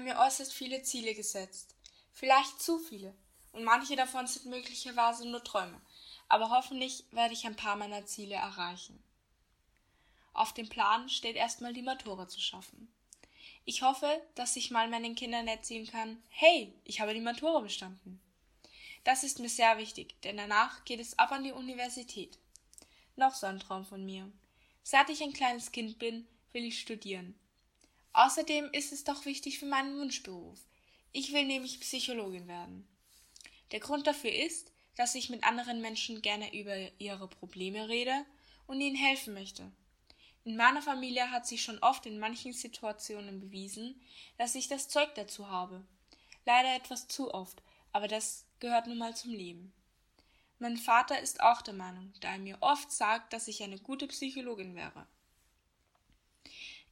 mir äußerst viele Ziele gesetzt. Vielleicht zu viele. Und manche davon sind möglicherweise nur Träume. Aber hoffentlich werde ich ein paar meiner Ziele erreichen. Auf dem Plan steht erstmal die Matura zu schaffen. Ich hoffe, dass ich mal meinen Kindern erzählen kann, hey, ich habe die Matura bestanden. Das ist mir sehr wichtig, denn danach geht es ab an die Universität. Noch so ein Traum von mir. Seit ich ein kleines Kind bin, will ich studieren. Außerdem ist es doch wichtig für meinen Wunschberuf. Ich will nämlich Psychologin werden. Der Grund dafür ist, dass ich mit anderen Menschen gerne über ihre Probleme rede und ihnen helfen möchte. In meiner Familie hat sich schon oft in manchen Situationen bewiesen, dass ich das Zeug dazu habe. Leider etwas zu oft, aber das gehört nun mal zum Leben. Mein Vater ist auch der Meinung, da er mir oft sagt, dass ich eine gute Psychologin wäre.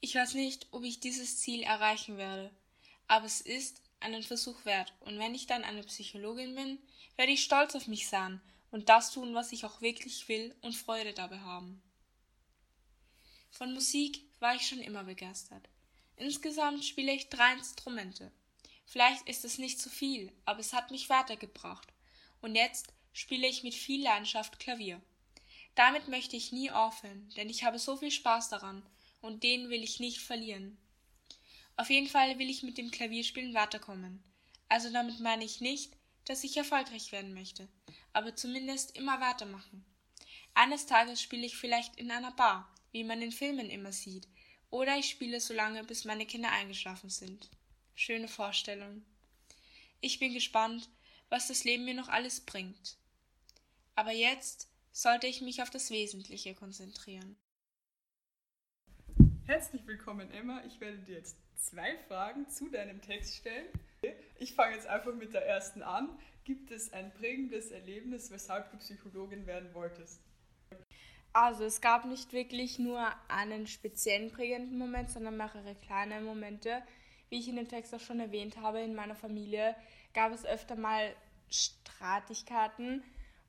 Ich weiß nicht, ob ich dieses Ziel erreichen werde, aber es ist einen Versuch wert, und wenn ich dann eine Psychologin bin, werde ich stolz auf mich sein und das tun, was ich auch wirklich will und Freude dabei haben. Von Musik war ich schon immer begeistert. Insgesamt spiele ich drei Instrumente. Vielleicht ist es nicht zu viel, aber es hat mich weitergebracht. Und jetzt spiele ich mit viel Leidenschaft Klavier. Damit möchte ich nie aufhören, denn ich habe so viel Spaß daran und den will ich nicht verlieren. Auf jeden Fall will ich mit dem Klavierspielen weiterkommen. Also damit meine ich nicht, dass ich erfolgreich werden möchte, aber zumindest immer weitermachen. Eines Tages spiele ich vielleicht in einer Bar, wie man in Filmen immer sieht, oder ich spiele so lange, bis meine Kinder eingeschlafen sind. Schöne Vorstellung. Ich bin gespannt, was das Leben mir noch alles bringt. Aber jetzt sollte ich mich auf das Wesentliche konzentrieren. Herzlich willkommen, Emma. Ich werde dir jetzt zwei Fragen zu deinem Text stellen. Ich fange jetzt einfach mit der ersten an. Gibt es ein prägendes Erlebnis, weshalb du Psychologin werden wolltest? Also es gab nicht wirklich nur einen speziellen prägenden Moment, sondern mehrere kleine Momente. Wie ich in dem Text auch schon erwähnt habe, in meiner Familie gab es öfter mal Streitigkeiten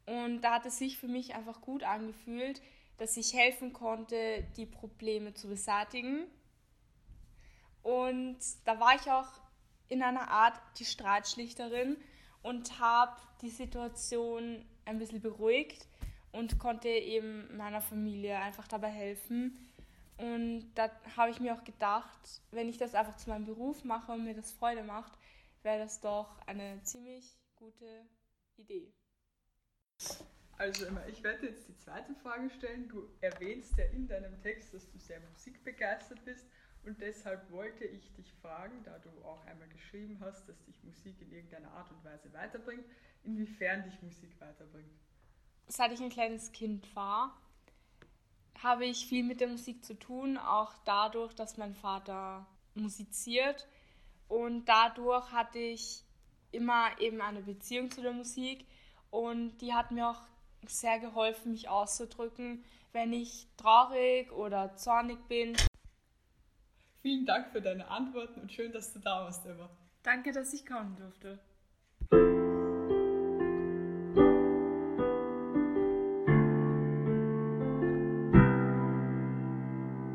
und da hat es sich für mich einfach gut angefühlt, dass ich helfen konnte, die Probleme zu beseitigen. Und da war ich auch in einer Art die Streitschlichterin und habe die Situation ein bisschen beruhigt und konnte eben meiner Familie einfach dabei helfen. Und da habe ich mir auch gedacht, wenn ich das einfach zu meinem Beruf mache und mir das Freude macht, wäre das doch eine ziemlich gute Idee. Also immer, ich werde jetzt die zweite Frage stellen. Du erwähnst ja in deinem Text, dass du sehr musikbegeistert bist und deshalb wollte ich dich fragen, da du auch einmal geschrieben hast, dass dich Musik in irgendeiner Art und Weise weiterbringt, inwiefern dich Musik weiterbringt. Seit ich ein kleines Kind war, habe ich viel mit der Musik zu tun, auch dadurch, dass mein Vater musiziert und dadurch hatte ich immer eben eine Beziehung zu der Musik und die hat mir auch sehr geholfen, mich auszudrücken, wenn ich traurig oder zornig bin. Vielen Dank für deine Antworten und schön, dass du da warst, Emma. Danke, dass ich kommen durfte.